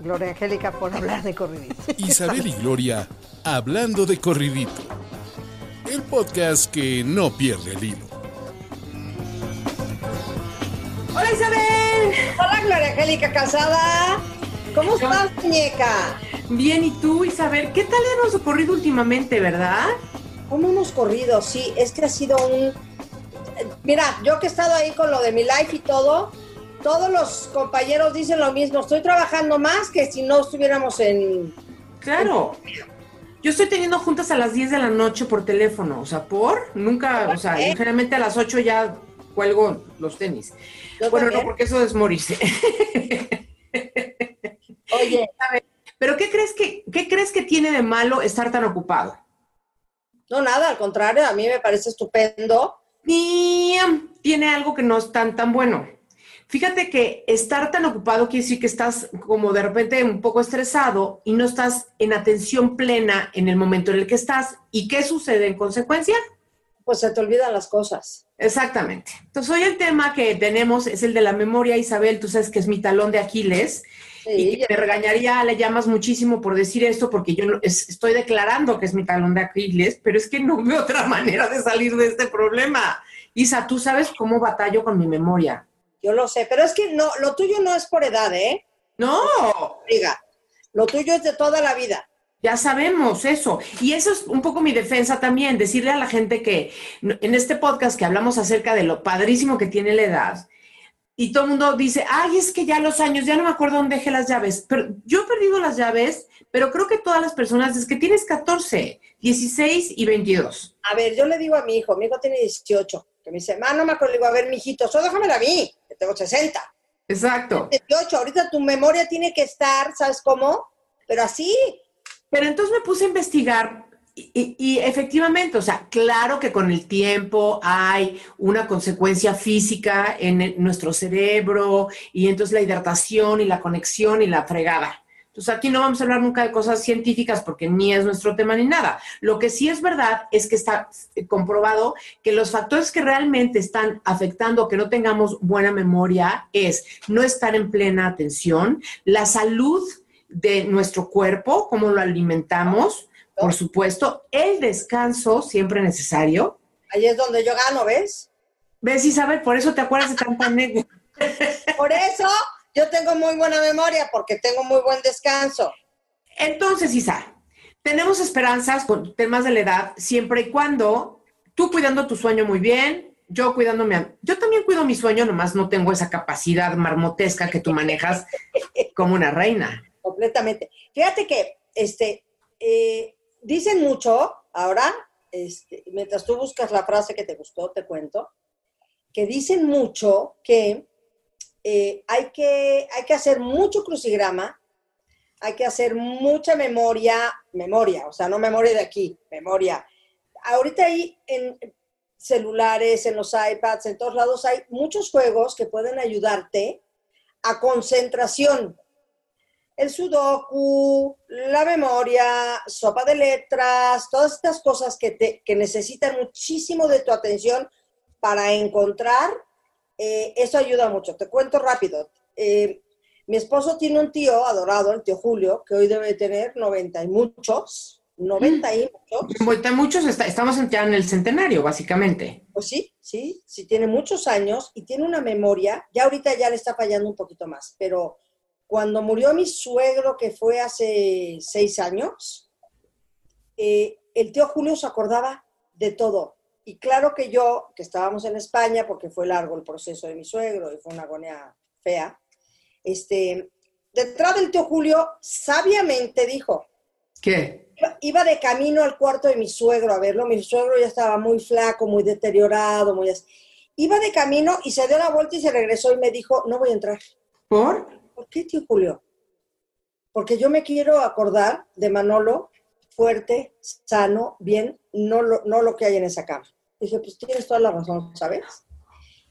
Gloria Angélica, por hablar de corridito. Isabel y Gloria hablando de corridito. El podcast que no pierde el hilo. Hola Isabel. Hola Gloria Angélica Casada. ¿Cómo estás, muñeca? Bien, ¿y tú, Isabel? ¿Qué tal hemos corrido últimamente, verdad? ¿Cómo hemos corrido? Sí, es que ha sido un... Mira, yo que he estado ahí con lo de mi life y todo, todos los compañeros dicen lo mismo. Estoy trabajando más que si no estuviéramos en... Claro. Yo estoy teniendo juntas a las 10 de la noche por teléfono, o sea, por, nunca, o sea, generalmente a las 8 ya cuelgo los tenis. bueno, no, porque eso es morirse. Oye, pero ¿qué crees que qué crees que tiene de malo estar tan ocupado? No, nada, al contrario, a mí me parece estupendo. Y tiene algo que no es tan tan bueno. Fíjate que estar tan ocupado quiere decir que estás como de repente un poco estresado y no estás en atención plena en el momento en el que estás. ¿Y qué sucede en consecuencia? Pues se te olvidan las cosas. Exactamente. Entonces hoy el tema que tenemos es el de la memoria, Isabel, tú sabes que es mi talón de Aquiles. y que me regañaría, le llamas muchísimo por decir esto, porque yo estoy declarando que es mi talón de Aquiles, pero es que no veo otra manera de salir de este problema. Isa, tú sabes cómo batallo con mi memoria. Yo lo sé, pero es que no, lo tuyo no es por edad, ¿eh? No. Diga, lo tuyo es de toda la vida. Ya sabemos eso. Y eso es un poco mi defensa también, decirle a la gente que en este podcast que hablamos acerca de lo padrísimo que tiene la edad, y todo el mundo dice, ay, es que ya los años, ya no me acuerdo dónde dejé las llaves. Pero yo he perdido las llaves, pero creo que todas las personas, es que tienes 14, 16 y 22. A ver, yo le digo a mi hijo, mi hijo tiene 18, que me dice, ma, no me acuerdo, le digo, a ver, mijito, solo déjamela a mí, que tengo 60. Exacto. 18, ahorita tu memoria tiene que estar, ¿sabes cómo? Pero así. Pero entonces me puse a investigar y, efectivamente, o sea, claro que con el tiempo hay una consecuencia física en nuestro cerebro y entonces la hidratación y la conexión y la fregada. Entonces aquí no vamos a hablar nunca de cosas científicas porque ni es nuestro tema ni nada. Lo que sí es verdad es que está comprobado que los factores que realmente están afectando que no tengamos buena memoria es no estar en plena atención, la salud de nuestro cuerpo, cómo lo alimentamos, por supuesto, el descanso siempre necesario. Ahí es donde yo gano, ¿ves? ¿Ves, Isabel? Por eso te acuerdas de tanta anécdota. Por eso yo tengo muy buena memoria, porque tengo muy buen descanso. Entonces, Isa, tenemos esperanzas con temas de la edad, siempre y cuando tú cuidando tu sueño muy bien, yo cuidándome. Yo también cuido mi sueño, nomás no tengo esa capacidad marmotesca que tú manejas como una reina. Completamente. Fíjate que, este, eh, dicen mucho, ahora, este, mientras tú buscas la frase que te gustó, te cuento, que dicen mucho que, eh, hay, que hay que hacer mucho crucigrama, hay que hacer mucha memoria, memoria, o sea, no memoria de aquí, memoria. Ahorita ahí en celulares, en los iPads, en todos lados hay muchos juegos que pueden ayudarte a concentración el sudoku, la memoria, sopa de letras, todas estas cosas que, te, que necesitan muchísimo de tu atención para encontrar, eh, eso ayuda mucho. Te cuento rápido. Eh, mi esposo tiene un tío adorado, el tío Julio, que hoy debe tener 90 y muchos. 90 y muchos. 90 y muchos, estamos ya en el centenario, básicamente. Pues sí, sí, sí, tiene muchos años y tiene una memoria, ya ahorita ya le está fallando un poquito más, pero cuando murió mi suegro, que fue hace seis años, eh, el tío Julio se acordaba de todo. Y claro que yo, que estábamos en España, porque fue largo el proceso de mi suegro y fue una agonía fea, este, detrás del tío Julio sabiamente dijo, ¿qué? Iba de camino al cuarto de mi suegro a verlo, mi suegro ya estaba muy flaco, muy deteriorado, muy... Iba de camino y se dio la vuelta y se regresó y me dijo, no voy a entrar. ¿Por? ¿Por qué, tío Julio? porque yo me quiero acordar de Manolo fuerte, sano, bien, no lo, no lo que hay en esa cama. Dije, pues tienes toda la razón, ¿sabes?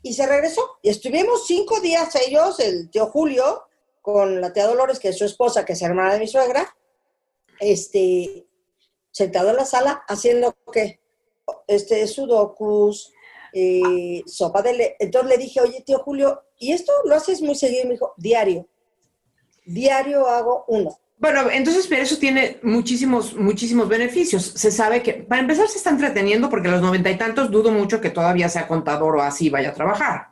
Y se regresó. Y estuvimos cinco días ellos, el tío Julio, con la tía Dolores, que es su esposa, que es hermana de mi suegra, este, sentado en la sala, haciendo que este, sudokus, eh, sopa de... Le Entonces le dije, oye, tío Julio, ¿y esto lo haces muy seguido? Y me dijo, diario. Diario hago uno. Bueno, entonces, pero eso tiene muchísimos, muchísimos beneficios. Se sabe que, para empezar, se está entreteniendo porque a los noventa y tantos dudo mucho que todavía sea contador o así vaya a trabajar.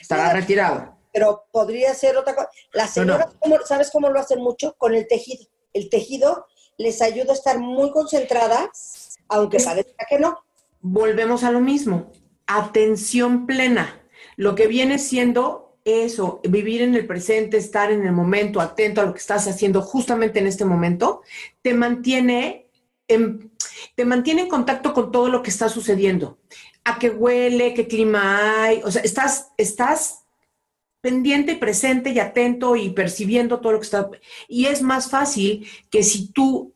Estará retirado. Pero podría ser otra cosa. Las señoras, ¿sabes cómo lo hacen mucho? Con el tejido. El tejido les ayuda a estar muy concentradas, aunque parezca que no. Volvemos a lo mismo. Atención plena. Lo que viene siendo eso, vivir en el presente, estar en el momento, atento a lo que estás haciendo justamente en este momento, te mantiene en, te mantiene en contacto con todo lo que está sucediendo. A qué huele, qué clima hay, o sea, estás, estás pendiente y presente y atento y percibiendo todo lo que está. Y es más fácil que si tú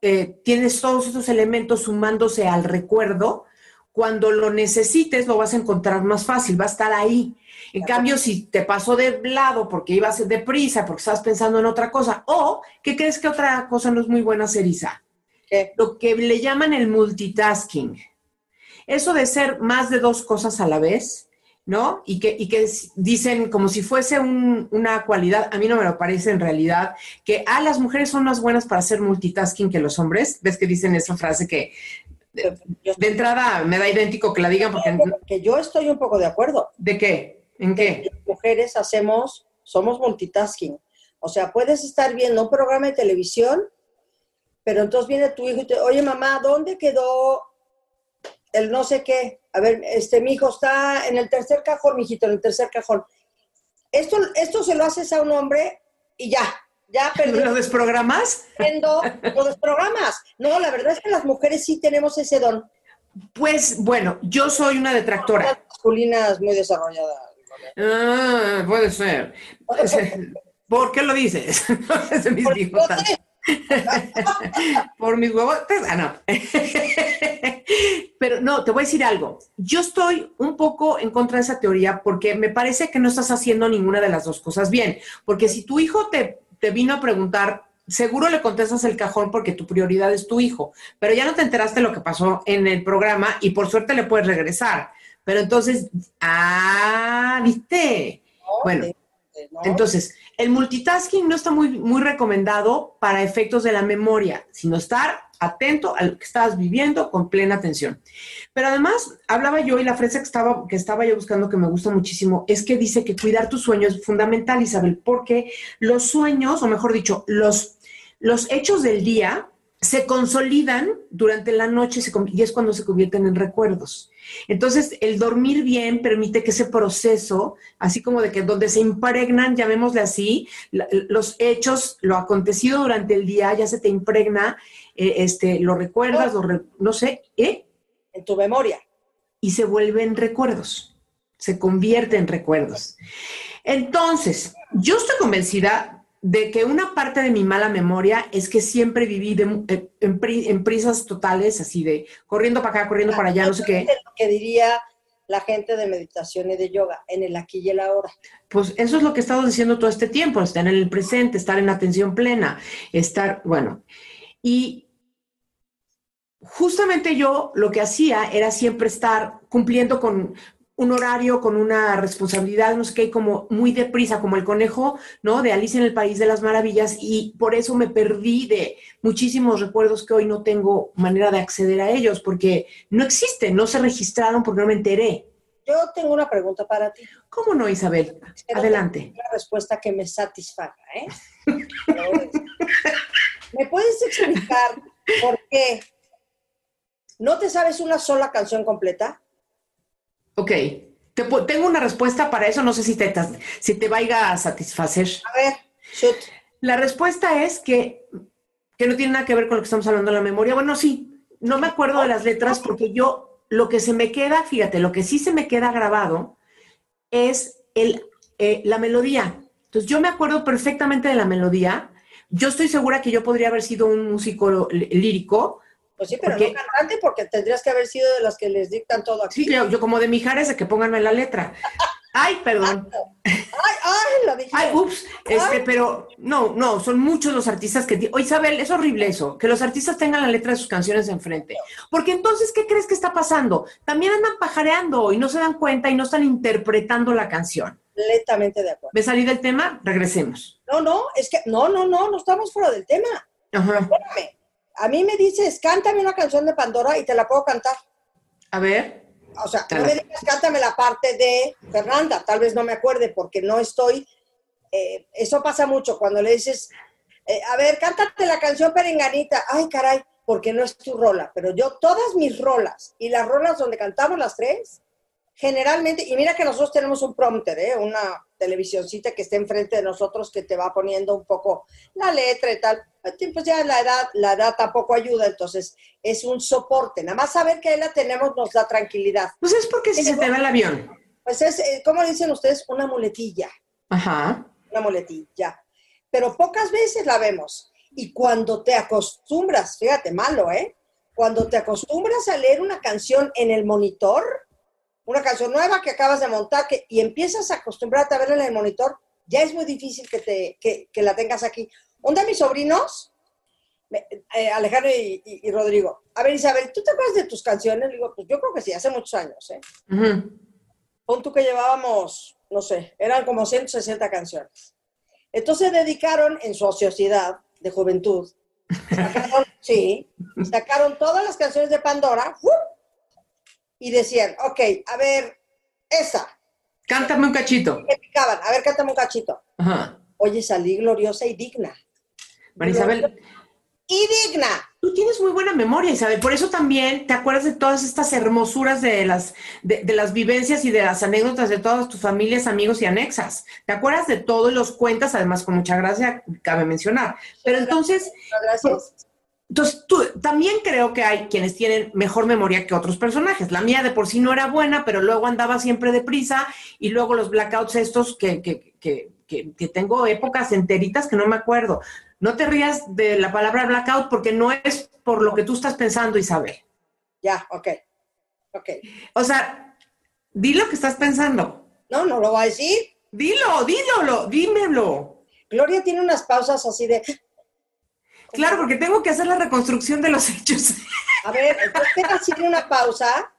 eh, tienes todos esos elementos sumándose al recuerdo, cuando lo necesites lo vas a encontrar más fácil, va a estar ahí. En cambio, si te pasó de lado porque ibas deprisa, porque estabas pensando en otra cosa, o ¿qué crees que otra cosa no es muy buena hacer, Isa? Lo que le llaman el multitasking. Eso de ser más de dos cosas a la vez, ¿no? Y que, y que dicen como si fuese una cualidad, a mí no me lo parece en realidad, que ah, las mujeres son más buenas para hacer multitasking que los hombres. ¿Ves que dicen esa frase que de, entrada me da idéntico que la digan porque... Que yo estoy un poco de acuerdo. ¿De qué? ¿En qué? Las mujeres hacemos, somos multitasking. O sea, puedes estar viendo un programa de televisión, pero entonces viene tu hijo y te, oye mamá, ¿dónde quedó el no sé qué? A ver, este, mi hijo está en el tercer cajón, mijito, en el tercer cajón. Esto, esto se lo haces a un hombre y ya, ya perdí. ¿Lo desprogramas? Lo desprogramas. No, la verdad es que las mujeres sí tenemos ese don. Pues bueno, yo soy una detractora. Las masculinas muy desarrolladas. Ah, puede ser. ¿Por qué lo dices? mis Por mis huevos. Ah, no. Pero no, te voy a decir algo. Yo estoy un poco en contra de esa teoría porque me parece que no estás haciendo ninguna de las dos cosas bien. Porque si tu hijo te te vino a preguntar, seguro le contestas el cajón porque tu prioridad es tu hijo, pero ya no te enteraste lo que pasó en el programa y por suerte le puedes regresar. Pero entonces, ah, viste. Bueno, entonces, el multitasking no está muy, muy recomendado para efectos de la memoria, sino estar atento a lo que estabas viviendo con plena atención. Pero además, hablaba yo y la frase que estaba, que estaba yo buscando que me gusta muchísimo es que dice que cuidar tus sueños es fundamental, Isabel, porque los sueños, o mejor dicho, los, los hechos del día se consolidan durante la noche y es cuando se convierten en recuerdos. Entonces, el dormir bien permite que ese proceso, así como de que donde se impregnan, llamémosle así, los hechos, lo acontecido durante el día, ya se te impregna, eh, este, lo recuerdas, lo no sé, ¿eh? En tu memoria. Y se vuelven recuerdos, se convierte en recuerdos. Entonces, yo estoy convencida de que una parte de mi mala memoria es que siempre viví eh, en, prisas totales, así de corriendo para acá, corriendo para allá, no sé qué. Lo que diría la gente de meditación y de yoga, en el aquí y el ahora. Pues eso es lo que he estado diciendo todo este tiempo, estar en el presente, estar en atención plena, estar, bueno, y justamente yo lo que hacía era siempre estar cumpliendo con, un horario con una responsabilidad, no sé qué, como muy deprisa, como el conejo, ¿no? De Alicia en el País de las Maravillas, y por eso me perdí de muchísimos recuerdos que hoy no tengo manera de acceder a ellos, porque no existen, no se registraron porque no me enteré. Yo tengo una pregunta para ti. ¿Cómo no, Isabel? Adelante. Una respuesta que me satisfaga, ¿eh? ¿Me puedes explicar por qué no te sabes una sola canción completa? Ok, tengo una respuesta para eso, no sé si te, si te vaya a satisfacer. A ver, shoot. La respuesta es que, que no tiene nada que ver con lo que estamos hablando de la memoria. Bueno, sí, no me acuerdo de las letras porque yo, lo que se me queda, fíjate, lo que sí se me queda grabado es el, eh, la melodía. Entonces yo me acuerdo perfectamente de la melodía, yo estoy segura que yo podría haber sido un músico lírico. Pues sí, pero no cantante porque tendrías que haber sido de las que les dictan todo aquí. Sí, yo, yo como de Mijares, de que pónganme la letra. Ay, perdón. Ay, ay, lo dije. Ay, ups, este, pero no, no, son muchos los artistas que... Oye, Isabel, es horrible eso, que los artistas tengan la letra de sus canciones enfrente. Porque entonces, ¿qué crees que está pasando? También andan pajareando y no se dan cuenta y no están interpretando la canción. Completamente de acuerdo. ¿Me salí del tema? Regresemos. No, no, es que, no, no, no, no estamos fuera del tema. Ajá. Espérame. A mí me dices, cántame una canción de Pandora y te la puedo cantar. A ver. O sea, no me digas, cántame la parte de Fernanda, tal vez no me acuerde porque no estoy. Eh, eso pasa mucho cuando le dices, eh, a ver, cántate la canción Perenganita. Ay, caray, porque no es tu rola. Pero yo, todas mis rolas y las rolas donde cantamos las tres, generalmente, y mira que nosotros tenemos un prompter, ¿eh? una televisioncita que está enfrente de nosotros que te va poniendo un poco la letra y tal. Pues ya la edad, la edad tampoco ayuda, entonces es un soporte. Nada más saber que ahí la tenemos nos da tranquilidad. Pues es porque si se te va el avión. Pues es, eh, como dicen ustedes, una muletilla. Ajá. Una muletilla. Pero pocas veces la vemos. Y cuando te acostumbras, fíjate, malo, ¿eh? Cuando te acostumbras a leer una canción en el monitor, una canción nueva que acabas de montar que, y empiezas a acostumbrarte a verla en el monitor, ya es muy difícil que, te, que, la tengas aquí. Un de mis sobrinos, eh, Alejandro y, Rodrigo, a ver Isabel, ¿tú te acuerdas de tus canciones? Le digo, pues yo creo que sí, hace muchos años, ¿eh? Pon tú que llevábamos, no sé, eran como 160 canciones. Entonces dedicaron en su sociedad de juventud, sí, sacaron todas las canciones de Pandora, y decían, ok, a ver, esa. Cántame un cachito. picaban, a ver, cántame un cachito. Ajá. Oye, salí gloriosa y digna. María Isabel. Y digna. Tú tienes muy buena memoria, Isabel. Por eso también te acuerdas de todas estas hermosuras de las, de, las vivencias y de las anécdotas de todas tus familias, amigos y anexas. Te acuerdas de todo y los cuentas, además, con mucha gracia, cabe mencionar. Pero entonces, gracias. Entonces, tú, también creo que hay quienes tienen mejor memoria que otros personajes. La mía de por sí no era buena, pero luego andaba siempre deprisa y luego los blackouts estos que, que, que, que, tengo épocas enteritas que no me acuerdo. No te rías de la palabra blackout porque no es por lo que tú estás pensando, Isabel. Ya, ok. Ok. O sea, di lo que estás pensando. No, no lo va a decir. Dilo, dímelo, dímelo. Gloria tiene unas pausas así de Claro, porque tengo que hacer la reconstrucción de los hechos. A ver, entonces así una pausa.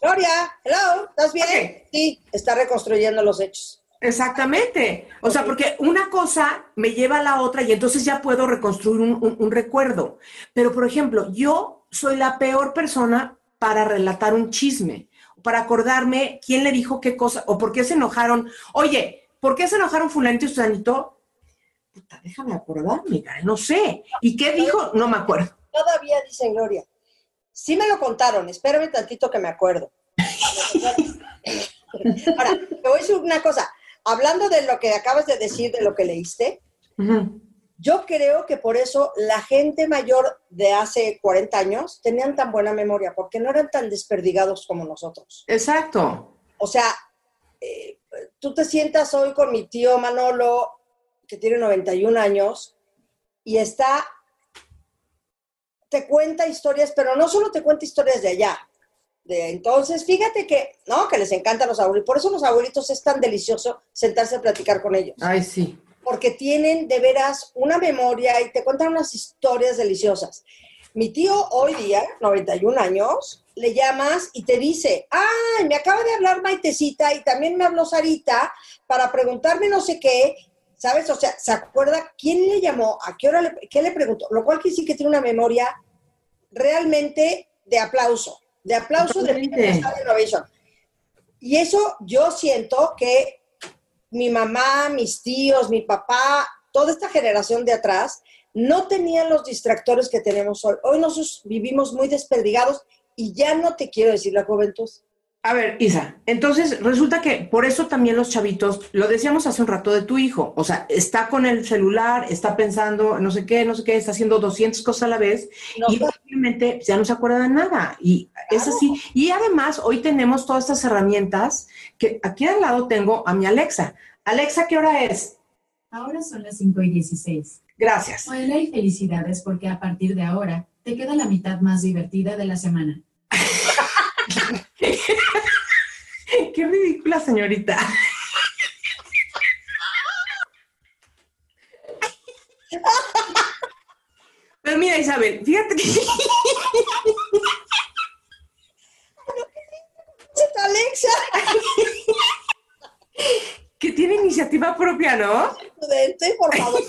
Gloria, hello, ¿estás bien? Sí, está reconstruyendo los hechos. Exactamente. O sea, porque una cosa me lleva a la otra y entonces ya puedo reconstruir un, recuerdo. Pero, por ejemplo, yo soy la peor persona para relatar un chisme, para acordarme quién le dijo qué cosa o por qué se enojaron. Oye, ¿por qué se enojaron fulanito y susanito? Puta, déjame acordarme, no sé. ¿Y qué dijo? No me acuerdo. Todavía dicen Gloria. Sí me lo contaron, espérame tantito que me acuerdo. Ahora, te voy a decir una cosa. Hablando de lo que acabas de decir, de lo que leíste, yo creo que por eso la gente mayor de hace 40 años tenían tan buena memoria, porque no eran tan desperdigados como nosotros. Exacto. O sea, eh, tú te sientas hoy con mi tío Manolo que tiene 91 años y está, te cuenta historias, pero no solo te cuenta historias de allá. De entonces, fíjate que, ¿no? Que les encantan los abuelitos. Por eso los abuelitos es tan delicioso sentarse a platicar con ellos. Ay, sí. Porque tienen de veras una memoria y te cuentan unas historias deliciosas. Mi tío hoy día, 91 años, le llamas y te dice, ay, me acaba de hablar Maitecita y también me habló Sarita para preguntarme no sé qué ¿sabes? O sea, se acuerda quién le llamó, a qué hora le, qué le preguntó, lo cual quiere decir que tiene una memoria realmente de aplauso, de aplauso de Innovation. Y eso yo siento que mi mamá, mis tíos, mi papá, toda esta generación de atrás, no tenían los distractores que tenemos hoy. Hoy nosotros vivimos muy desperdigados y ya no te quiero decir la juventud. A ver, Isa, entonces resulta que por eso también los chavitos, lo decíamos hace un rato de tu hijo, o sea, está con el celular, está pensando no sé qué, no sé qué, está haciendo 200 cosas a la vez y obviamente ya no se acuerda de nada. Y es así. Y además, hoy tenemos todas estas herramientas que aquí al lado tengo a mi Alexa. Alexa, ¿qué hora es? Ahora son las 5 y 16. Gracias. Hola y felicidades porque a partir de ahora te queda la mitad más divertida de la semana. Qué ridícula, señorita. Pero mira, Isabel, fíjate que... Alexa. que tiene iniciativa propia, ¿no? Prudente, por favor.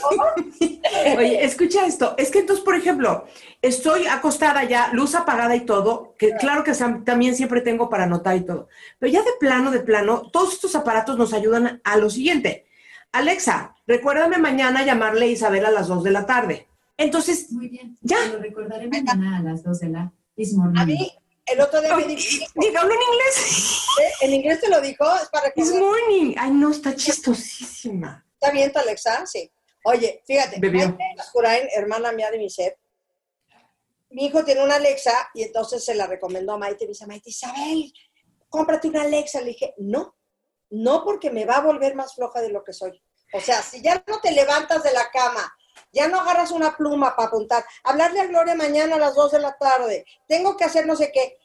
Oye, escucha esto. Es que entonces, por ejemplo, estoy acostada ya, luz apagada y todo, que claro que también siempre tengo para anotar y todo. Pero ya de plano, de plano, todos estos aparatos nos ayudan a lo siguiente. Alexa, recuérdame mañana llamarle a Isabel a las 2 de la tarde. Entonces, Muy bien. Ya. Te lo recordaré mañana a las 2 de la This morning. A mí, el otro día me dijo, diga, hablo en inglés. ¿eh? en inglés te lo dijo, es para This recordar. morning. Ay, no, está chistosísima. ¿Está bien tu Alexa? Sí. Oye, fíjate, Bebió. Maite hermana mía de mi ser, mi hijo tiene una Alexa y entonces se la recomendó a Maite y me dice, Maite, Isabel, cómprate una Alexa. Le dije, no, no porque me va a volver más floja de lo que soy. O sea, si ya no te levantas de la cama, ya no agarras una pluma para apuntar, hablarle a Gloria mañana a las 2 de la tarde, tengo que hacer no sé qué,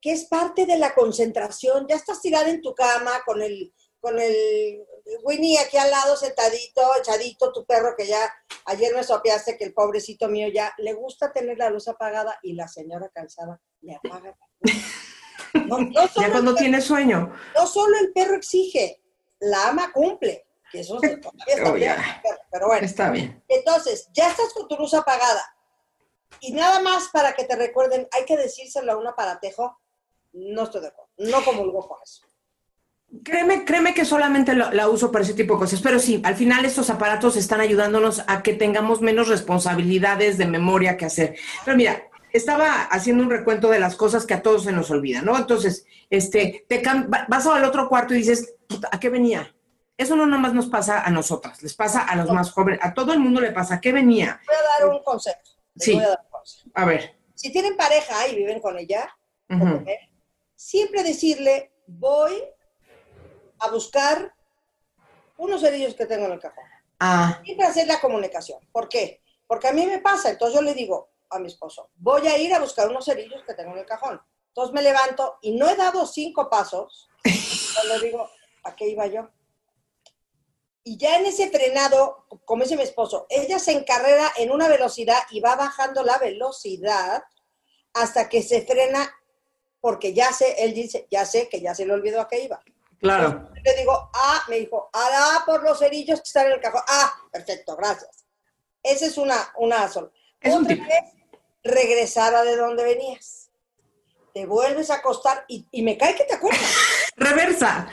que es parte de la concentración, ya estás tirada en tu cama con el, con el Winnie aquí al lado sentadito, echadito, tu perro que ya ayer me sopeaste que el pobrecito mío ya le gusta tener la luz apagada y la señora cansada le apaga. la luz. No, no Ya cuando tiene sueño. no solo el perro exige, la ama cumple, que eso se- todavía está Oh, bien, pero bueno. Está bien. Entonces, ya estás con tu luz apagada. Y nada más para que te recuerden, hay que decírselo a un aparatejo. No estoy de acuerdo. No comulgo con eso. Créeme, créeme que solamente lo- la uso para ese tipo de cosas, pero sí, al final estos aparatos están ayudándonos a que tengamos menos responsabilidades de memoria que hacer. Pero mira, estaba haciendo un recuento de las cosas que a todos se nos olvidan, ¿no? Entonces, este, te vas al otro cuarto y dices, "Puta, ¿a qué venía? Eso no nada más nos pasa a nosotras, les pasa a los más jóvenes, a todo el mundo le pasa, ¿a qué venía? Voy a dar un consejo. Sí. voy a dar un consejo. A ver. Si tienen pareja y viven con ella, siempre decirle, voy a buscar unos cerillos que tengo en el cajón. Ah, Siempre hacer la comunicación. ¿Por qué? Porque a mí me pasa, entonces yo le digo a mi esposo, voy a ir a buscar unos cerillos que tengo en el cajón. Entonces me levanto y no he dado cinco pasos, cuando digo, ¿a qué iba yo? Y ya en ese frenado, como dice mi esposo, ella se encarrera en una velocidad y va bajando la velocidad hasta que se frena, porque ya sé, él dice, ya sé que ya se le olvidó a qué iba. Claro. Le digo, ah, me dijo, ah, por los cerillos que están en el cajón. Ah, perfecto, gracias. Esa es una, una sola. Es Otra es regresar a de donde venías. Te vuelves a acostar y, y me cae que te acuerdas. Reversa.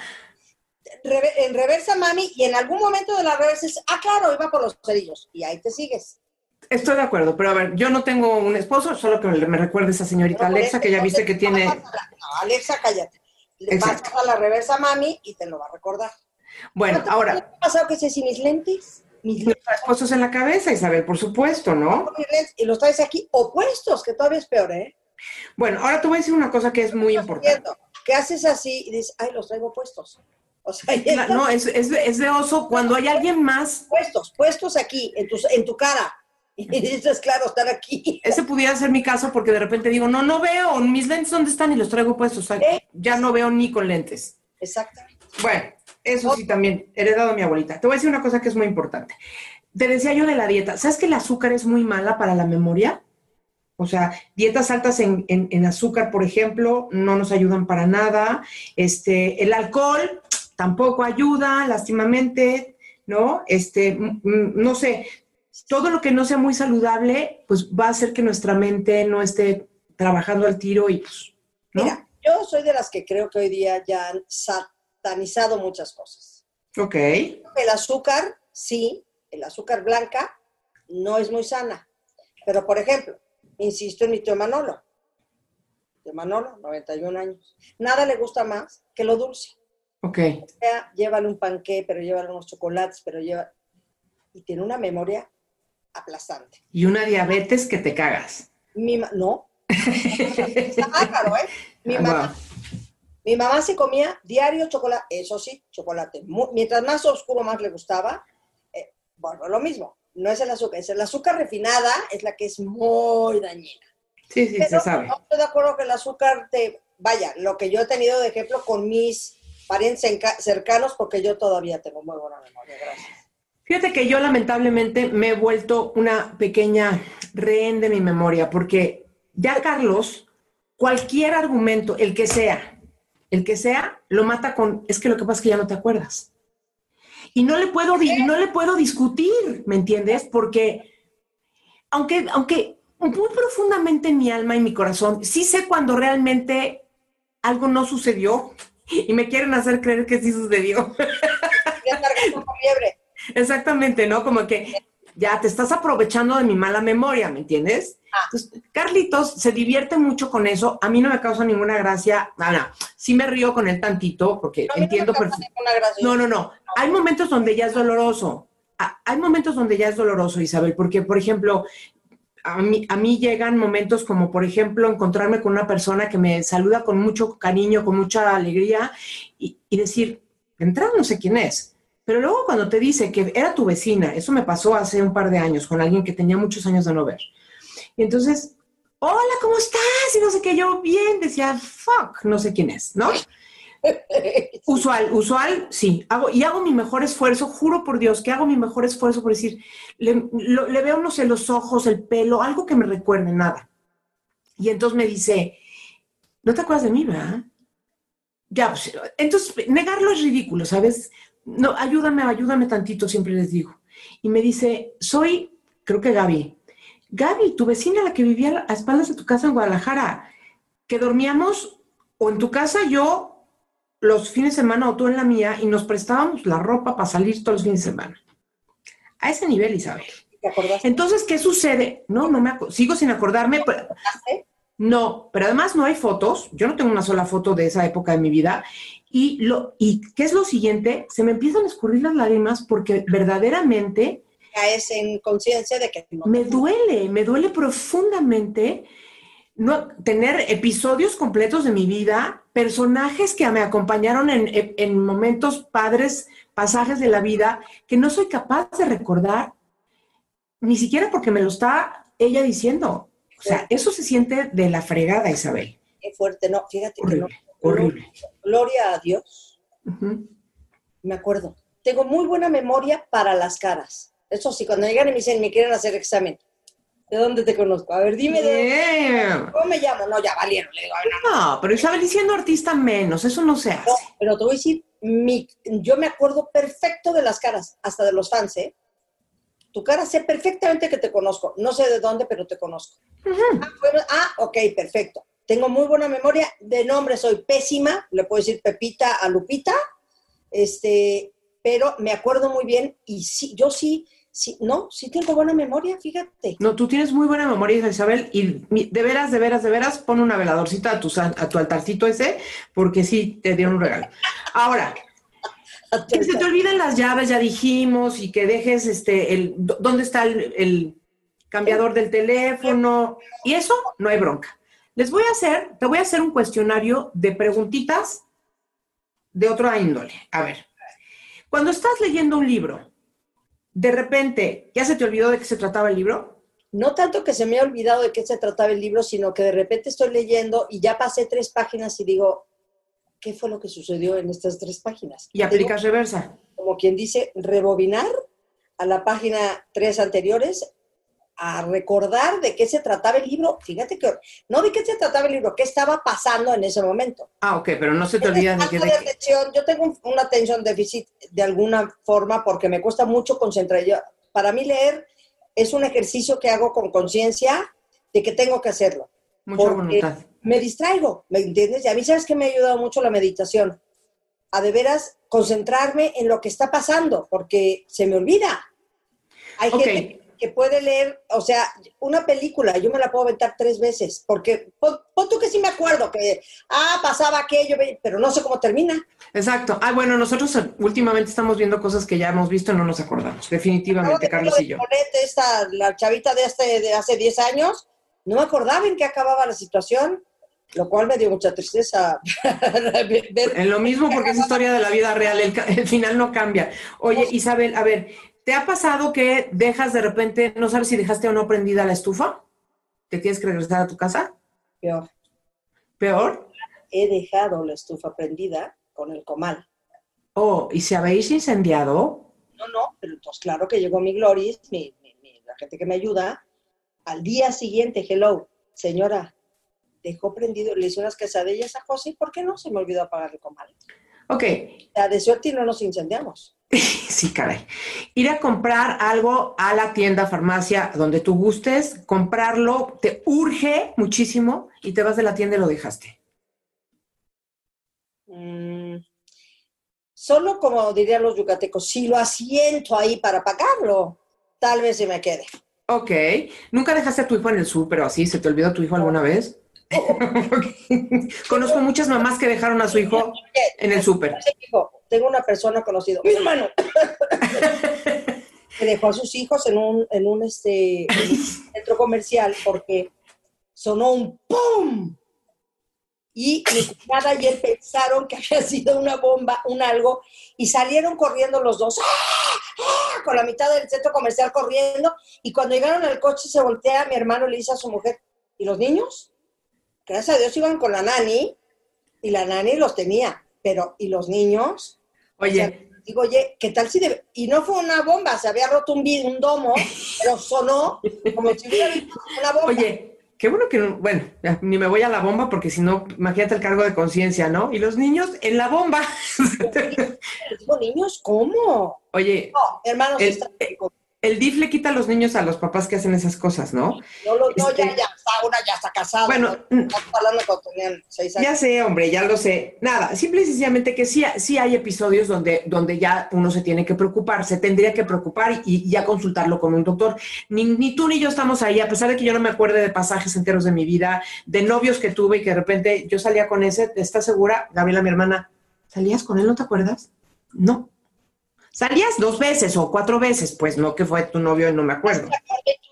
Reve- en reversa, mami, y en algún momento de la reversa es, ah, claro, iba por los cerillos. Y ahí te sigues. Estoy de acuerdo, pero a ver, yo no tengo un esposo, solo que me recuerde esa señorita Alexa, que ya viste que entonces, tiene... No, Alexa, cállate. Le Exacto. pasas a la reversa, mami, y te lo va a recordar. Bueno, ¿No ahora, ¿no ha pasado que si mis lentes? Mis lentes. Los esposos en la cabeza, Isabel, por supuesto, ¿no? y los traes aquí opuestos, que todavía es peor, ¿eh? Bueno, ahora te voy a decir una cosa que es muy importante. Que haces así y dices, ay, los traigo puestos. O sea, están No, es, es, es de oso cuando hay alguien más. puestos, puestos aquí, en tu, en tu cara. Y dices, claro, están aquí. Ese pudiera ser mi caso porque de repente digo, no, no veo, mis lentes dónde están y los traigo puestos. O sea, ¿Eh? ya no veo ni con lentes. Exactamente. Bueno, eso sí también, heredado de mi abuelita. Te voy a decir una cosa que es muy importante. Te decía yo de la dieta. ¿Sabes que el azúcar es muy mala para la memoria? O sea, dietas altas en, en- en azúcar, por ejemplo, no nos ayudan para nada. Este, el alcohol tampoco ayuda, lástimamente, ¿no? Este, mm, mm, no sé, todo lo que no sea muy saludable, pues va a hacer que nuestra mente no esté trabajando al tiro y pues, ¿no? Mira, yo soy de las que creo que hoy día ya han satanizado muchas cosas. Ok. El azúcar, sí, el azúcar blanca no es muy sana. Pero, por ejemplo, insisto en mi tío Manolo. Tío Manolo, 91 años. Nada le gusta más que lo dulce. Ok. O sea, llévale un panqué, pero llévale unos chocolates, pero lleva... Y tiene una memoria aplastante. Y una diabetes que te cagas. Mi No. Está bárbaro, ¿eh? Mi Ah, mamá, wow. mi mamá se comía diario chocolate, eso sí, chocolate. Mientras más oscuro, más le gustaba. Eh, bueno, lo mismo, no es el azúcar, es el azúcar refinada, es la que es muy dañina. Sí, sí, se sabe. No estoy de acuerdo que el azúcar te, vaya, lo que yo he tenido de ejemplo con mis parientes cercanos, porque yo todavía tengo muy buena memoria, gracias. Fíjate que yo lamentablemente me he vuelto una pequeña rehén de mi memoria, porque ya Carlos, cualquier argumento, el que sea, el que sea, lo mata con, es que lo que pasa es que ya no te acuerdas. Y no le puedo, no le puedo discutir, ¿me entiendes? Porque aunque, aunque muy profundamente en mi alma y mi corazón, sí sé cuando realmente algo no sucedió y me quieren hacer creer que sí sucedió. Exactamente, ¿no? Como que ya te estás aprovechando de mi mala memoria, ¿me entiendes? Ah. Entonces, Carlitos se divierte mucho con eso. A mí no me causa ninguna gracia. Nada, sí me río con él tantito porque entiendo No, no, no. Hay momentos donde ya es doloroso. Hay momentos donde ya es doloroso, Isabel, porque, por ejemplo, a mí, a mí llegan momentos como, por ejemplo, encontrarme con una persona que me saluda con mucho cariño, con mucha alegría y, y decir, de entrada no sé quién es pero luego cuando te dice que era tu vecina, eso me pasó hace un par de años con alguien que tenía muchos años de no ver. Y entonces, hola, ¿cómo estás? Y no sé qué, yo bien, decía, fuck, no sé quién es, ¿no? usual, usual, sí. Hago, y hago mi mejor esfuerzo, juro por Dios que hago mi mejor esfuerzo por decir, le, le veo, no sé, los ojos, el pelo, algo que me recuerde, nada. Y entonces me dice, ¿no te acuerdas de mí, verdad? Ya, pues, entonces negarlo es ridículo, ¿sabes? No, ayúdame, ayúdame tantito, siempre les digo. Y me dice, soy, creo que Gaby. Gaby, tu vecina, la que vivía a espaldas de tu casa en Guadalajara, que dormíamos o en tu casa yo los fines de semana o tú en la mía y nos prestábamos la ropa para salir todos los fines de semana. A ese nivel, Isabel. Entonces, ¿qué sucede? No, no me sigo sin acordarme. Pero, no, pero además no hay fotos. Yo no tengo una sola foto de esa época de mi vida. Y, lo, ¿Y qué es lo siguiente? Se me empiezan a escurrir las lágrimas porque verdaderamente... Caes en conciencia de que... Me duele, me duele profundamente no, tener episodios completos de mi vida, personajes que me acompañaron en, en momentos padres, pasajes de la vida, que no soy capaz de recordar, ni siquiera porque me lo está ella diciendo. O sea, eso se siente de la fregada, Isabel. Qué fuerte, no, fíjate que no, Horrible. Gloria a Dios. Me acuerdo. Tengo muy buena memoria para las caras. Eso sí, cuando llegan y me dicen, me quieren hacer examen. ¿De dónde te conozco? A ver, dime de ¿Cómo me llamo? No, ya valieron. Le digo, no, no, pero Isabel diciendo artista menos, eso no se hace. No, pero te voy a decir, mi, yo me acuerdo perfecto de las caras, hasta de los fans, ¿eh? Tu cara sé perfectamente que te conozco. No sé de dónde, pero te conozco. ah, ah, ok, perfecto. Tengo muy buena memoria. De nombre soy pésima, le puedo decir Pepita a Lupita, este, pero me acuerdo muy bien y sí, yo sí, sí, no, sí tengo buena memoria, fíjate. No, tú tienes muy buena memoria, Isabel, y de veras, de veras, de veras, pon una veladorcita a tu, a tu altarcito ese, porque sí te dieron un regalo. Ahora, que se te olviden las llaves, ya dijimos, y que dejes este, el, dónde está el cambiador del teléfono, y eso no hay bronca. Les voy a hacer, te voy a hacer un cuestionario de preguntitas de otra índole. A ver, cuando estás leyendo un libro, de repente, ¿ya se te olvidó de qué se trataba el libro? No tanto que se me ha olvidado de qué se trataba el libro, sino que de repente estoy leyendo y ya pasé tres páginas y digo, ¿qué fue lo que sucedió en estas tres páginas? Y aplicas reversa. Como quien dice, rebobinar a la página tres anteriores a recordar de qué se trataba el libro. Fíjate que, no de qué se trataba el libro, qué estaba pasando en ese momento. Ah, ok, pero no se te olvida de que... atención, yo tengo una atención déficit de alguna forma porque me cuesta mucho concentrar. para mí leer es un ejercicio que hago con conciencia de que tengo que hacerlo. Mucha voluntad. Me distraigo, ¿me entiendes? Y a mí sabes que me ha ayudado mucho la meditación. A de veras concentrarme en lo que está pasando, porque se me olvida. Hay gente que puede leer, o sea, una película, yo me la puedo aventar tres veces, porque pon, tú que sí me acuerdo que, ah, pasaba aquello, pero no sé cómo termina. Exacto. Ah, bueno, nosotros últimamente estamos viendo cosas que ya hemos visto y no nos acordamos, definitivamente, Carlos y yo. Esta, la chavita de, este, de hace 10 años, no me acordaba en qué acababa la situación, lo cual me dio mucha tristeza. en lo mismo porque es historia de la vida real, el, el final no cambia. Oye, Isabel, a ver, ¿te ha pasado que dejas de repente, no sabes si dejaste o no prendida la estufa? ¿Te tienes que regresar a tu casa? Peor. ¿Peor? He dejado la estufa prendida con el comal. Oh, ¿y si habéis incendiado? No, no, pero entonces claro que llegó mi Gloris, mi, mi- mi- la gente que me ayuda. Al día siguiente, hello, señora, dejó prendido, le hice unas quesadillas a José, ¿por qué no? Se me olvidó apagar el comal. Ok, La de suerte y no nos incendiamos. sí, caray. Ir a comprar algo a la tienda, farmacia, donde tú gustes, comprarlo, te urge muchísimo y te vas de la tienda y lo dejaste. Mm, solo como dirían los yucatecos, si lo asiento ahí para pagarlo, tal vez se me quede. Ok. ¿Nunca dejaste a tu hijo en el súper o así? ¿Se te olvidó tu hijo alguna vez? Conozco muchas mamás que dejaron a su hijo en el súper. Tengo una persona conocida, mi hermano, que dejó a sus hijos en un, en un, este, en un centro comercial porque sonó un ¡pum! Y mi cuñada y él pensaron que había sido una bomba, un algo, y salieron corriendo los dos, ¡ah! ¡ah! con la mitad del centro comercial corriendo, y cuando llegaron al coche se voltea mi hermano le dice a su mujer, ¿y los niños? Gracias a Dios iban con la nani, y la nani los tenía, pero ¿y los niños? O sea, Oye, digo, oye, ¿qué tal si debe? Y no fue una bomba, se había roto un, un domo, pero sonó como si hubiera una bomba. oye, qué bueno que, no- bueno, ya, ni me voy a la bomba porque si no, imagínate el cargo de conciencia, ¿no? Y los niños en la bomba. Les digo, niños, ¿cómo? Oye, No, hermanos, El- rico. El DIF le quita a los niños a los papás que hacen esas cosas, ¿no? No, lo- no, este- ya, ya, está, una ya está casada. Bueno, ¿no? Estamos hablando cuando tenían seis años. Ya sé, hombre, ya lo sé. Nada, simple y sencillamente que sí, sí hay episodios donde, donde ya uno se tiene que preocupar, se tendría que preocupar y, y ya consultarlo con un doctor. Ni, ni tú ni yo estamos ahí, a pesar de que yo no me acuerde de pasajes enteros de mi vida, de novios que tuve y que de repente yo salía con ese, ¿estás segura? Gabriela, mi hermana, ¿salías con él? ¿No te acuerdas? No. ¿Salías dos veces o cuatro veces? Pues no, que fue tu novio y no me acuerdo.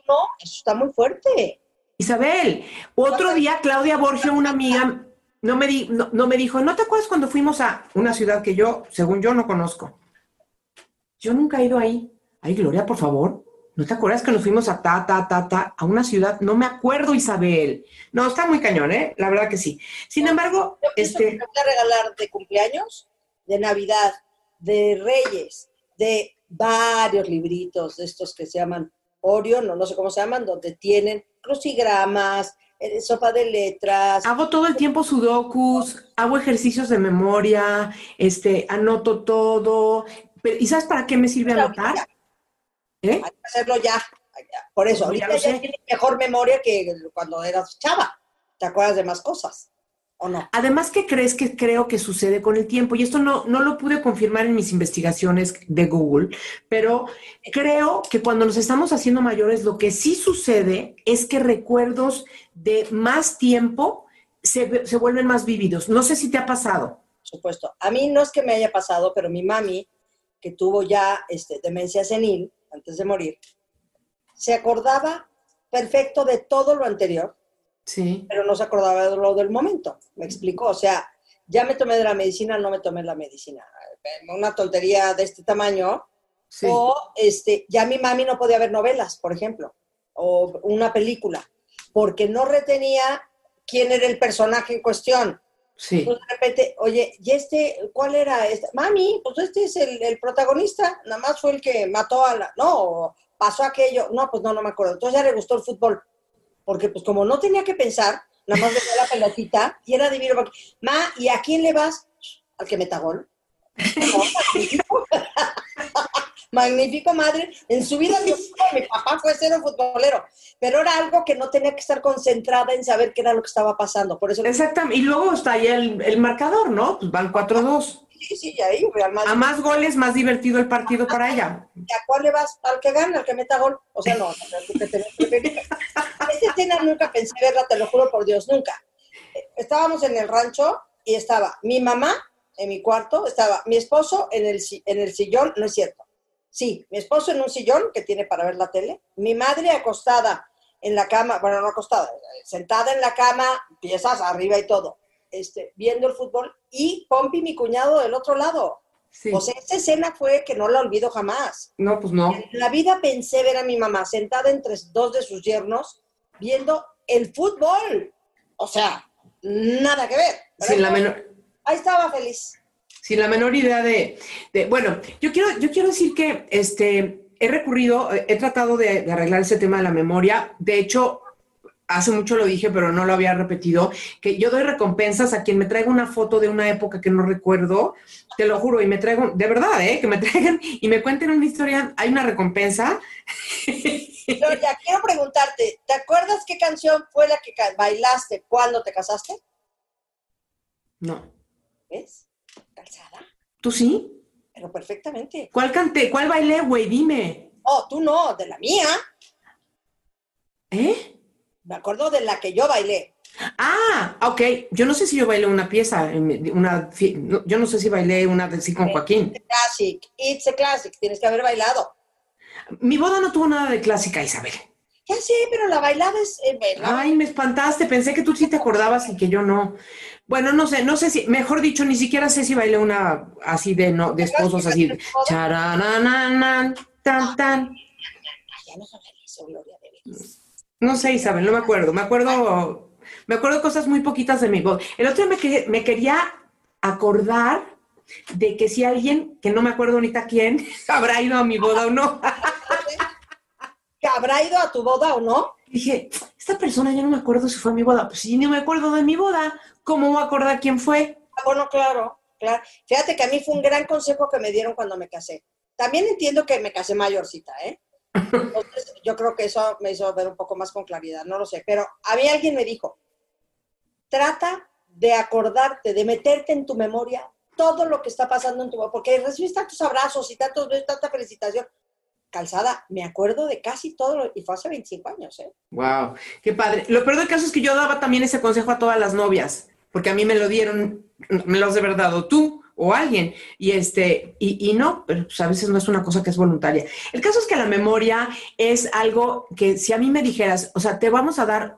No, eso está muy fuerte. Isabel, otro día Claudia Borgia, una amiga, no me, di- no, no me dijo, ¿no te acuerdas cuando fuimos a una ciudad que yo, según yo, no conozco? Yo nunca he ido ahí. Ay, Gloria, por favor. ¿No te acuerdas que nos fuimos a ta, ta, ta, ta, a una ciudad? No me acuerdo, Isabel. No, está muy cañón, ¿eh? La verdad que sí. Sin embargo, este, te voy a regalar de cumpleaños, de Navidad, de Reyes, de varios libritos de estos que se llaman Orion, no, no sé cómo se llaman, donde tienen crucigramas, eh, sopa de letras. hago todo el tiempo sudokus, hago ejercicios de memoria, este, anoto todo. Pero, ¿Y sabes para qué me sirve anotar? ¿Eh? Hay que hacerlo ya. ya. Por eso, ya ahorita ya sé. tienes mejor memoria que cuando eras chava. ¿Te acuerdas de más cosas? Además, ¿qué crees que creo que sucede con el tiempo? Y esto no, no lo pude confirmar en mis investigaciones de Google, pero creo que cuando nos estamos haciendo mayores, lo que sí sucede es que recuerdos de más tiempo se, se vuelven más vívidos. No sé si te ha pasado. Por supuesto. A mí no es que me haya pasado, pero mi mami, que tuvo ya este, demencia senil antes de morir, se acordaba perfecto de todo lo anterior, Sí. pero no se acordaba de lo del momento. Me explicó. O sea, ya me tomé de la medicina, no me tomé la medicina. Una tontería de este tamaño. Sí. O este, ya mi mami no podía ver novelas, por ejemplo, o una película, porque no retenía quién era el personaje en cuestión. Sí. Entonces de repente, oye, ¿y este cuál era? Este? Mami, pues este es el, el protagonista, nada más fue el que mató a la. No, pasó aquello. No, pues no, no me acuerdo. Entonces ya le gustó el fútbol, porque pues como no tenía que pensar, nada más veía la pelotita y era divino. Porque, Ma, ¿y a quién le vas? Al que meta gol. Magnífico. Madre. En su vida mi, mi papá fue cero futbolero, pero era algo que no tenía que estar concentrada en saber qué era lo que estaba pasando. Por eso Exactamente. Y luego está ahí el, el marcador, ¿no? Pues van 4-2. Sí, sí, ahí. A más goles, más divertido el partido para ella. ¿Y a cuál le vas? Al que gana, al que meta gol. O sea, no, no, que tenés preferido. Esta escena nunca pensé verla, te lo juro por Dios, nunca. Estábamos en el rancho y estaba mi mamá en mi cuarto, estaba mi esposo en el, en el sillón, no es cierto. Sí, mi esposo en un sillón que tiene para ver la tele, mi madre acostada en la cama, bueno, no acostada, sentada en la cama, piezas arriba y todo, este, viendo el fútbol, y Pompi, mi cuñado, del otro lado. Sí. O sea, esa escena fue que no la olvido jamás. No, pues no. En la vida pensé ver a mi mamá sentada entre dos de sus yernos viendo el fútbol. O sea, nada que ver. Sin la menor, Ahí estaba feliz. sin la menor idea de, de- bueno, yo quiero, yo quiero decir que este, he recurrido, he tratado de, de arreglar ese tema de la memoria. De hecho, hace mucho lo dije, pero no lo había repetido, que yo doy recompensas a quien me traiga una foto de una época que no recuerdo, te lo juro, y me traigo, de verdad, ¿eh? que me traigan y me cuenten una historia, hay una recompensa. Gloria, quiero preguntarte, ¿te acuerdas qué canción fue la que bailaste cuando te casaste? No. ¿Ves? Calzada, ¿Tú sí? pero perfectamente. ¿Cuál canté? ¿Cuál bailé, güey? Dime. Oh, tú no, de la mía. ¿Eh? Me acuerdo de la que yo bailé. Ah, ok. Yo no sé si yo bailé una pieza, una, yo no sé si bailé una de sí con Joaquín. Classic, it's a classic, tienes que haber bailado. Mi boda no tuvo nada de clásica, Isabel. Ya sé, pero la bailada es... eh, bailaba- Ay, me espantaste. Pensé que tú sí te acordabas y que yo no. Bueno, no sé, no sé si, mejor dicho, ni siquiera sé si bailé una así de no, de esposos así. Charananan, tan, tan. Ya no sabía eso, Gloria, de. No sé, Isabel, no me acuerdo. Me acuerdo, me acuerdo cosas muy poquitas de mi boda. El otro día me, que- me quería acordar de que si alguien, que no me acuerdo ahorita quién, habrá ido a mi boda o no. ¿Que ¿Habrá ido a tu boda o no? Dije, esta persona ya no me acuerdo si fue a mi boda. Pues si no me acuerdo de mi boda, ¿cómo voy a acordar quién fue? Ah, Bueno, claro, claro. Fíjate que a mí fue un gran consejo que me dieron cuando me casé. También entiendo que me casé mayorcita, ¿eh? Entonces, yo creo que eso me hizo ver un poco más con claridad, no lo sé. Pero a mí alguien me dijo, trata de acordarte, de meterte en tu memoria todo lo que está pasando en tu porque recibes tantos abrazos y tantos tanta felicitación. Calzada, me acuerdo de casi todo, lo- y fue hace 25 años, ¿eh? Wow, qué padre. Lo peor del caso es que yo daba también ese consejo a todas las novias, porque a mí me lo dieron, me lo has de haber dado tú o alguien, y este, y, y no, pero pues a veces no es una cosa que es voluntaria. El caso es que la memoria es algo que si a mí me dijeras, o sea, te vamos a dar,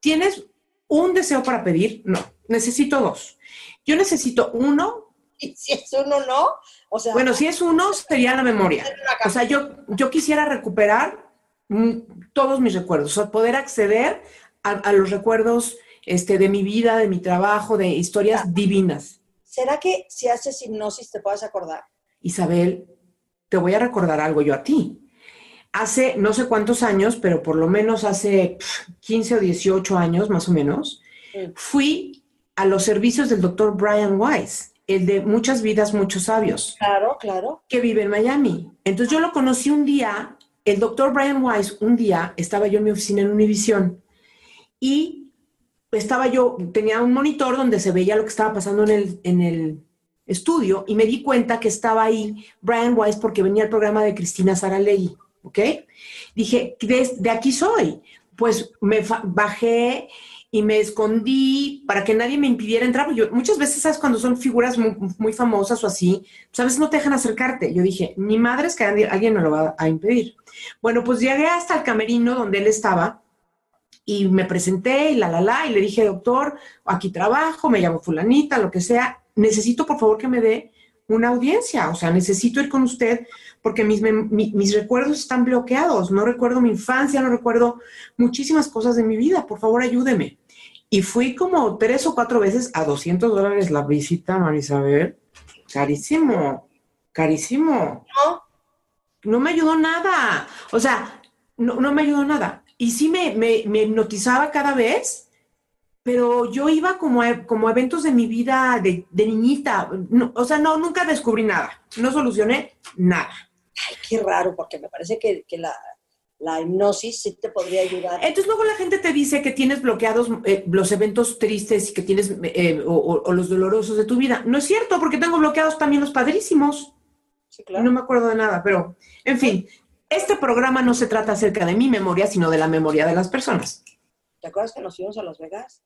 ¿tienes un deseo para pedir? No, necesito dos. Yo necesito uno, Y si es uno, no. O sea, bueno, si es uno, sería la memoria. O sea, yo, yo quisiera recuperar mm, todos mis recuerdos, o sea, poder acceder a, a los recuerdos este, de mi vida, de mi trabajo, de historias divinas. ¿Será que si haces hipnosis te puedes acordar? Isabel, te voy a recordar algo yo a ti. Hace no sé cuántos años, pero por lo menos hace pf, 15 o 18 años más o menos, Mm. fui a los servicios del doctor Brian Weiss, el de muchas vidas, muchos sabios. Claro, claro. que vive en Miami. Entonces yo lo conocí un día, el doctor Brian Weiss, un día estaba yo en mi oficina en Univision y estaba yo, tenía un monitor donde se veía lo que estaba pasando en el, en el estudio y me di cuenta que estaba ahí Brian Weiss porque venía el programa de Cristina Saralegui, ¿ok? Dije, de, aquí soy. Pues me bajé y me escondí para que nadie me impidiera entrar. Yo, muchas veces, ¿sabes? Cuando son figuras muy, famosas o así, pues a veces no te dejan acercarte. Yo dije, ni madre es que alguien me lo va a impedir. Bueno, pues llegué hasta el camerino donde él estaba y me presenté y la, la, la, y le dije, doctor, aquí trabajo, me llamo fulanita, lo que sea, necesito por favor que me dé una audiencia, o sea, necesito ir con usted porque mis, mi- mis recuerdos están bloqueados, no recuerdo mi infancia, no recuerdo muchísimas cosas de mi vida, por favor ayúdeme. Y fui como tres o cuatro veces a 200 dólares la visita, Marisabel. Carísimo, carísimo. ¿No? No me ayudó nada. O sea, no, no me ayudó nada. Y sí me, me, me hipnotizaba cada vez, pero yo iba como a, como a eventos de mi vida de, de niñita. No, o sea, no, nunca descubrí nada. No solucioné nada. Ay, qué raro, porque me parece que, que la, la hipnosis sí te podría ayudar. Entonces luego la gente te dice que tienes bloqueados eh, los eventos tristes y que tienes eh, o, o- o los dolorosos de tu vida. No es cierto, porque tengo bloqueados también los padrísimos. Sí, claro. No me acuerdo de nada, pero en fin, este programa no se trata acerca de mi memoria, sino de la memoria de las personas. ¿Te acuerdas que nos fuimos a Las Vegas?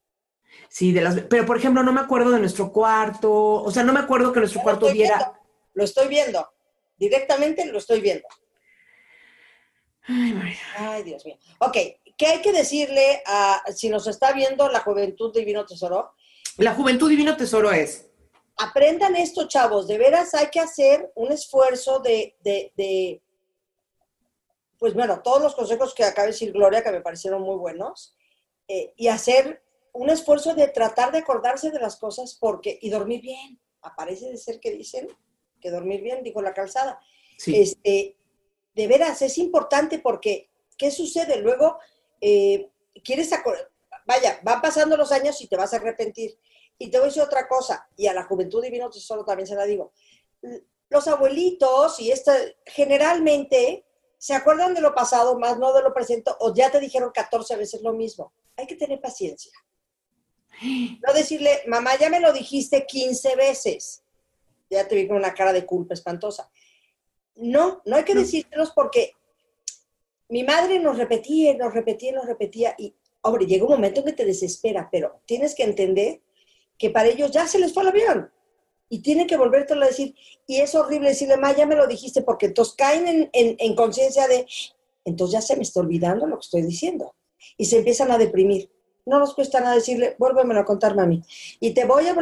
Sí, de las, pero por ejemplo, no me acuerdo de nuestro cuarto, o sea, no me acuerdo que nuestro cuarto viendo, Lo estoy viendo. Directamente lo estoy viendo. Ay, María. Ay, Dios mío. Ok, ¿qué hay que decirle a, si nos está viendo la juventud divino tesoro? La juventud divino tesoro es. aprendan esto, chavos. De veras hay que hacer un esfuerzo de, de, de pues bueno, todos los consejos que acaba de decir Gloria, que me parecieron muy buenos, eh, y hacer un esfuerzo de tratar de acordarse de las cosas porque, y dormir bien. Aparece de ser que dicen que dormir bien, dijo la calzada. Este, de veras, es importante porque, ¿qué sucede? Luego, eh, quieres acordar, vaya, van pasando los años y te vas a arrepentir. Y te voy a decir otra cosa, y a la juventud divino solo también se la digo. Los abuelitos y esta, generalmente se acuerdan de lo pasado, más no de lo presente, o ya te dijeron 14 veces lo mismo. Hay que tener paciencia. No decirle, mamá, ya me lo dijiste 15 veces. Ya te vi con una cara de culpa espantosa. No, no hay que decírselos porque mi madre nos repetía, nos repetía, nos repetía. Y, hombre, llega un momento en que te desespera, pero tienes que entender que para ellos ya se les fue el avión y tienen que volvértelo a decir. Y es horrible decirle, ma, ya me lo dijiste, porque entonces caen en, conciencia de, entonces ya se me está olvidando lo que estoy diciendo. Y se empiezan a deprimir. No nos cuesta nada decirle, vuélvemelo a contar, mami. Y te voy a...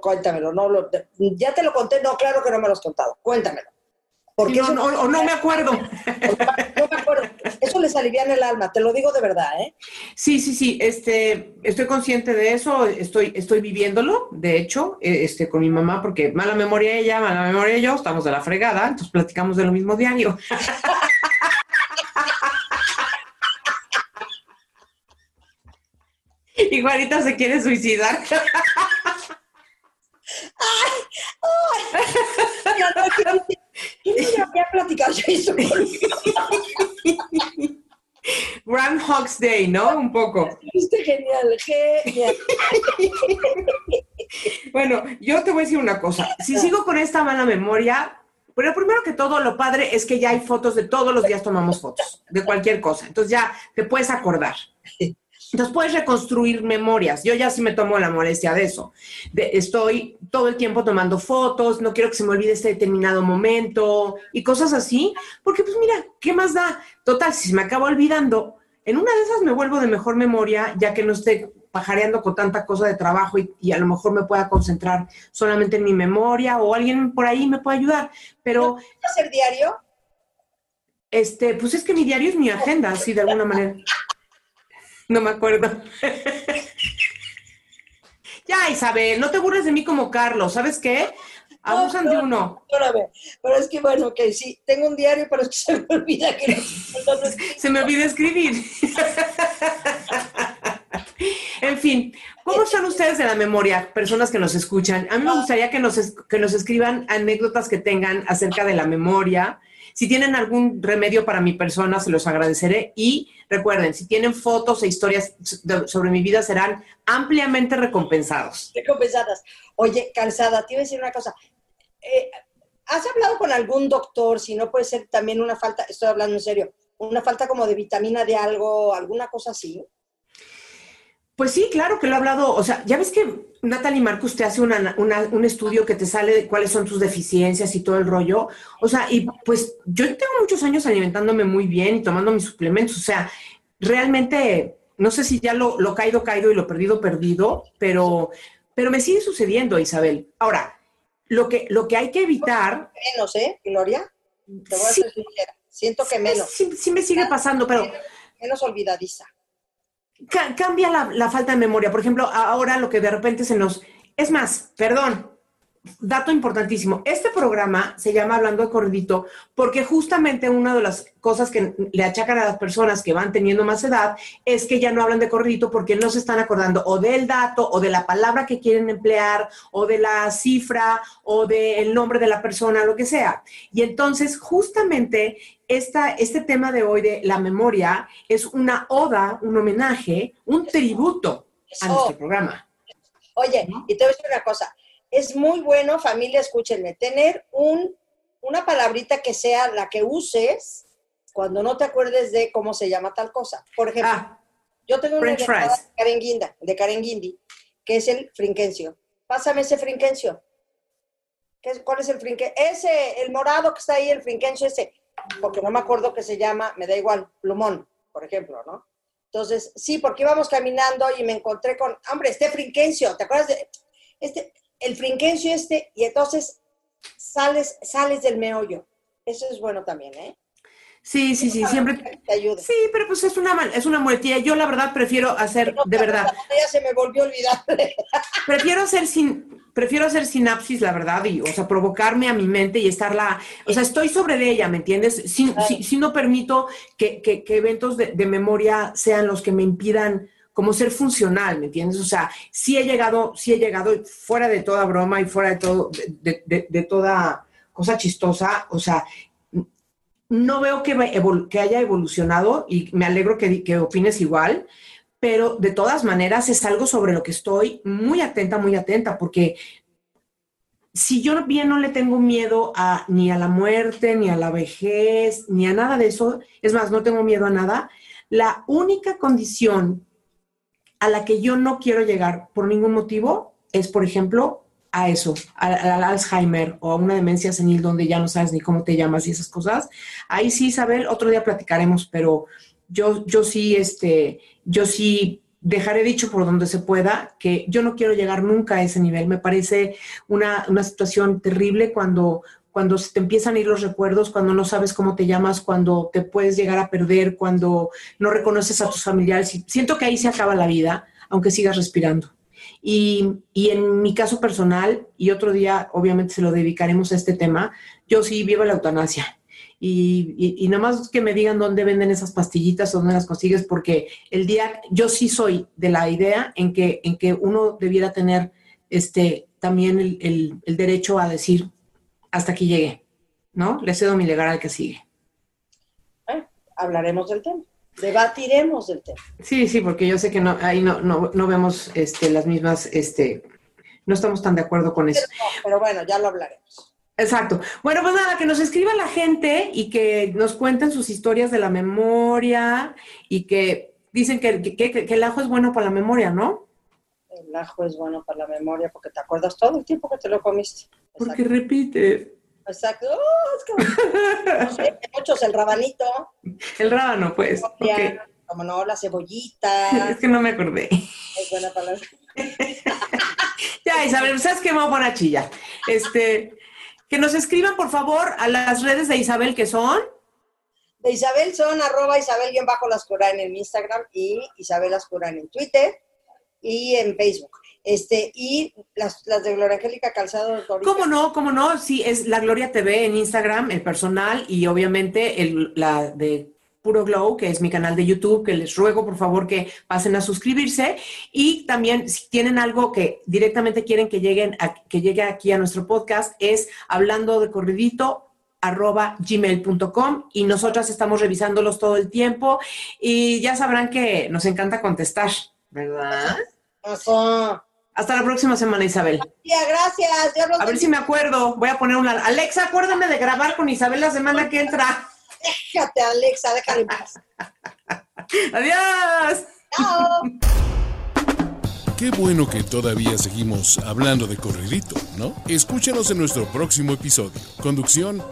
Cuéntamelo, no lo, ya te lo conté, no, claro que no me lo has contado, cuéntamelo. Porque no, no, o no me acuerdo. No me acuerdo. Eso les alivia en el alma, te lo digo de verdad, ¿eh? Sí, sí, sí. Este, estoy consciente de eso, estoy, estoy viviéndolo, de hecho, eh, este, con mi mamá, porque mala memoria ella, mala memoria yo, estamos de la fregada, entonces platicamos de lo mismo diario. y Juanita se quiere suicidar. ay, ay. Ya había platicado eso Groundhog's Day, ¿no? Un poco. genial, genial. bueno, yo te voy a decir una cosa. Si sigo con esta mala memoria, pero primero que todo, lo padre es que ya hay fotos de todos los días tomamos fotos, de cualquier cosa. Entonces ya te puedes acordar. Entonces puedes reconstruir memorias. Yo ya sí me tomo la molestia de eso. estoy todo el tiempo tomando fotos, no quiero que se me olvide este determinado momento y cosas así, porque pues mira, ¿qué más da? Total, si se me acaba olvidando, en una de esas me vuelvo de mejor memoria, ya que no esté pajareando con tanta cosa de trabajo y, a lo mejor me pueda concentrar solamente en mi memoria o alguien por ahí me puede ayudar. Pero... hacer diario? Este, pues es que mi diario es mi agenda, así de alguna manera. No me acuerdo. ya, Isabel, no te burles de mí como Carlos. ¿Sabes qué? Abusan de uno. Pero es que, bueno, que sí, tengo un diario, pero es que se me olvida que se me olvida escribir. en fin, ¿cómo están ustedes de la memoria, personas que nos escuchan? A mí me gustaría que nos, que nos escriban anécdotas que tengan acerca de la memoria, si tienen algún remedio para mi persona, se los agradeceré. Y recuerden, si tienen fotos e historias sobre mi vida, serán ampliamente recompensados. Recompensadas. Oye, Calzada, te iba a decir una cosa. Eh, ¿Has hablado con algún doctor si no puede ser también una falta, estoy hablando en serio, una falta como de vitamina de algo, alguna cosa así? Pues sí, claro que lo he hablado. O sea, ya ves que Natalie Marcus te hace un estudio que te sale de cuáles son tus deficiencias y todo el rollo. O sea, y pues yo tengo muchos años alimentándome muy bien y tomando mis suplementos. O sea, realmente, no sé si ya lo, lo caído, caído y lo perdido, perdido, pero, pero me sigue sucediendo, Isabel. Ahora, lo que, lo que hay que evitar. Menos, ¿eh, Gloria? Te voy a ser Siento que menos. Sí, sí me sigue pasando, pero. Menos olvidadiza cambia la, falta de memoria. Por ejemplo, ahora lo que de repente se nos... Es más, perdón, dato importantísimo. Este programa se llama Hablando de Corridito porque justamente una de las cosas que le achacan a las personas que van teniendo más edad es que ya no hablan de corridito porque no se están acordando o del dato o de la palabra que quieren emplear o de la cifra o del nombre de la persona, lo que sea. Y entonces justamente esta, este tema de hoy de la memoria es una oda, un homenaje, un tributo a nuestro programa. Oye, y te voy a decir una cosa es muy bueno, familia, escúchenme, tener un, una palabrita que sea la que uses cuando no te acuerdes de cómo se llama tal cosa. Por ejemplo, ah, yo tengo una de Karen, Guinda, de Karen Guindi, que es el frinquencio. Pásame ese frinquencio. ¿Cuál es el frinquencio? Ese, el morado que está ahí, el frinquencio ese, porque no me acuerdo que se llama, me da igual, plumón, por ejemplo, ¿no? Entonces, sí, porque íbamos caminando y me encontré con, hombre, este frinquencio, ¿te acuerdas de este? El frinquencio este, y entonces sales, sales del meollo. Eso es bueno también, ¿eh? Sí, sí, sí, siempre. Te ayuda. Sí, pero pues es una, es una muletilla. Yo la verdad prefiero hacer, de verdad, Ya se me volvió a olvidar. prefiero hacer sin, prefiero hacer sinapsis, la verdad, y, o sea, provocarme a mi mente y estarla, o sea, estoy sobre de ella, ¿me entiendes? Si, si- si no permito que, que- que eventos de, de memoria sean los que me impidan como ser funcional, ¿me entiendes? O sea, sí he llegado, sí he llegado fuera de toda broma y fuera de todo, de, toda cosa chistosa, o sea, no veo que, que haya evolucionado y me alegro que, que opines igual, pero de todas maneras es algo sobre lo que estoy muy atenta, muy atenta, porque si yo bien no le tengo miedo a, ni a la muerte, ni a la vejez, ni a nada de eso, es más, no tengo miedo a nada, la única condición a la que yo no quiero llegar por ningún motivo es, por ejemplo, a eso, al, al Alzheimer o a una demencia senil donde ya no sabes ni cómo te llamas y esas cosas. Ahí sí, Isabel, otro día platicaremos, pero yo, yo sí, este, yo sí dejaré dicho por donde se pueda que yo no quiero llegar nunca a ese nivel. Me parece una, una situación terrible cuando, cuando se te empiezan a ir los recuerdos, cuando no sabes cómo te llamas, cuando te puedes llegar a perder, cuando no reconoces a tus familiares. Siento que ahí se acaba la vida, aunque sigas respirando. Y, y en mi caso personal, y otro día obviamente se lo dedicaremos a este tema, yo sí vivo la eutanasia. Y, y, y nada más que me digan dónde venden esas pastillitas, dónde las consigues, porque el día, yo sí soy de la idea en que, en que uno debiera tener este, también el, el, el derecho a decir, hasta aquí llegué, ¿no? Le cedo mi legal al que sigue. Bueno, hablaremos del tema. Debatiremos del tema. Sí, sí, porque yo sé que no, ahí no, no, no vemos este, las mismas, este, no estamos tan de acuerdo con eso. Pero, no, pero bueno, ya lo hablaremos. Exacto. Bueno, pues nada, que nos escriba la gente y que nos cuenten sus historias de la memoria y que dicen que, que, que- que el ajo es bueno para la memoria, ¿no? El ajo es bueno para la memoria porque te acuerdas todo el tiempo que te lo comiste. Porque repite. Exacto. Oh, es que- no sé, muchos el rabanito, El rábano, pues. Como no, la cebollita, Es que no me acordé. es buena para la Ya, Isabel, ¿sabes qué? Me voy a poner a chillar. Este, que nos escriban, por favor, a las redes de Isabel, que son. De Isabel son arroba Isabel bien bajo Lascurain en Instagram y Isabel Lascurain en Twitter y en Facebook. Este, y las, las de Gloria Angélica Calzado. ahorita- ¿Cómo no? ¿Cómo no? Sí, es La Gloria TV en Instagram, el personal, y obviamente el, la de Puro Glow, que es mi canal de YouTube, que les ruego por favor que pasen a suscribirse. Y también, si tienen algo que directamente quieren que lleguen a- que llegue aquí a nuestro podcast, es hablando de corridito arroba gmail.com y nosotras estamos revisándolos todo el tiempo y ya sabrán que nos encanta contestar, ¿verdad? Hasta la próxima semana, Isabel. Gracias. Dios los A ver si me acuerdo. Voy a poner una. Alexa, acuérdame de grabar con Isabel la semana que entra. Déjate, Alexa, déjale paz. Adiós. Chao. Qué bueno que todavía seguimos hablando de corridito, ¿no? Escúchanos en nuestro próximo episodio. Conducción,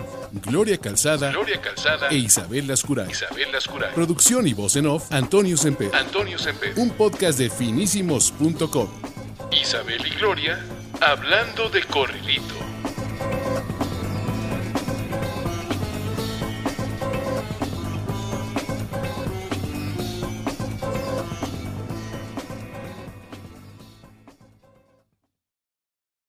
Gloria Calzada, Gloria Calzada e Isabel Lascuray. Isabel Lascuray. Producción y voz en off, Antonio Semper. Antonio Semper. Un podcast de finísimos.com. Isabel y Gloria hablando de corridito.